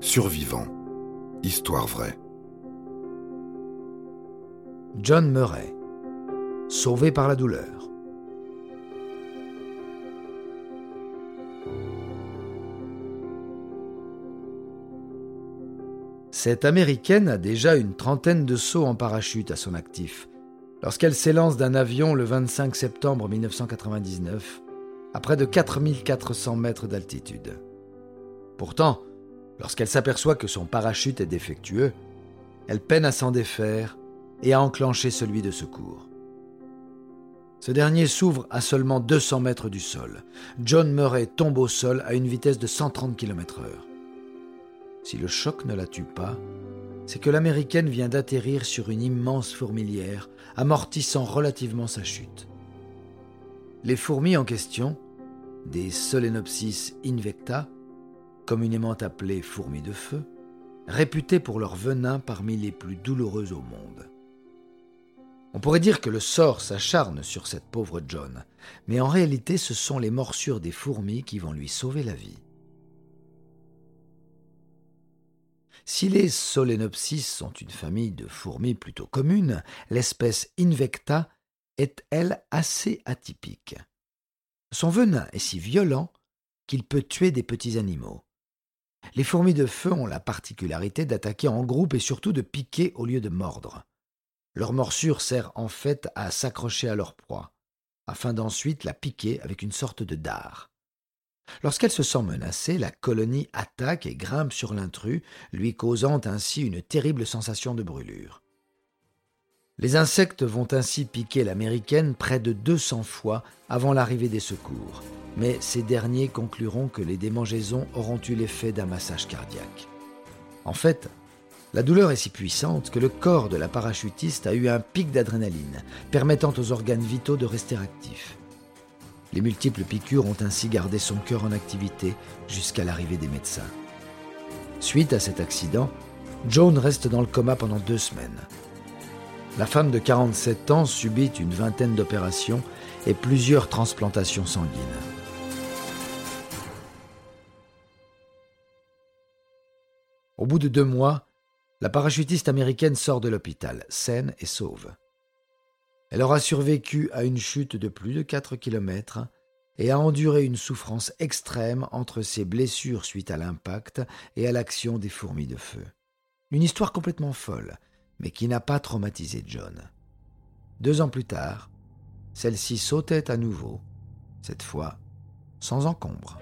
Survivant. Histoire vraie. John Murray. Sauvé par la douleur. Cette Américaine a déjà une trentaine de sauts en parachute à son actif lorsqu'elle s'élance d'un avion le 25 septembre 1999 à près de 4400 mètres d'altitude. Pourtant, lorsqu'elle s'aperçoit que son parachute est défectueux, elle peine à s'en défaire et à enclencher celui de secours. Ce dernier s'ouvre à seulement 200 mètres du sol. John Murray tombe au sol à une vitesse de 130 km/h. Si le choc ne la tue pas, c'est que l'américaine vient d'atterrir sur une immense fourmilière, amortissant relativement sa chute. Les fourmis en question, des Solenopsis invecta, communément appelées fourmis de feu, réputées pour leur venin parmi les plus douloureux au monde. On pourrait dire que le sort s'acharne sur cette pauvre John, mais en réalité ce sont les morsures des fourmis qui vont lui sauver la vie. Si les Solenopsis sont une famille de fourmis plutôt commune, l'espèce Invecta est, elle, assez atypique. Son venin est si violent qu'il peut tuer des petits animaux. Les fourmis de feu ont la particularité d'attaquer en groupe et surtout de piquer au lieu de mordre. Leur morsure sert en fait à s'accrocher à leur proie, afin d'ensuite la piquer avec une sorte de dard. Lorsqu'elle se sent menacée, la colonie attaque et grimpe sur l'intrus, lui causant ainsi une terrible sensation de brûlure. Les insectes vont ainsi piquer l'américaine près de 200 fois avant l'arrivée des secours, mais ces derniers concluront que les démangeaisons auront eu l'effet d'un massage cardiaque. En fait, la douleur est si puissante que le corps de la parachutiste a eu un pic d'adrénaline, permettant aux organes vitaux de rester actifs. Les multiples piqûres ont ainsi gardé son cœur en activité jusqu'à l'arrivée des médecins. Suite à cet accident, Joan reste dans le coma pendant deux semaines. La femme de 47 ans subit une vingtaine d'opérations et plusieurs transplantations sanguines. Au bout de deux mois, la parachutiste américaine sort de l'hôpital, saine et sauve. Elle aura survécu à une chute de plus de 4 km et a enduré une souffrance extrême entre ses blessures suite à l'impact et à l'action des fourmis de feu. Une histoire complètement folle, mais qui n'a pas traumatisé John. Deux ans plus tard, celle-ci sautait à nouveau, cette fois sans encombre.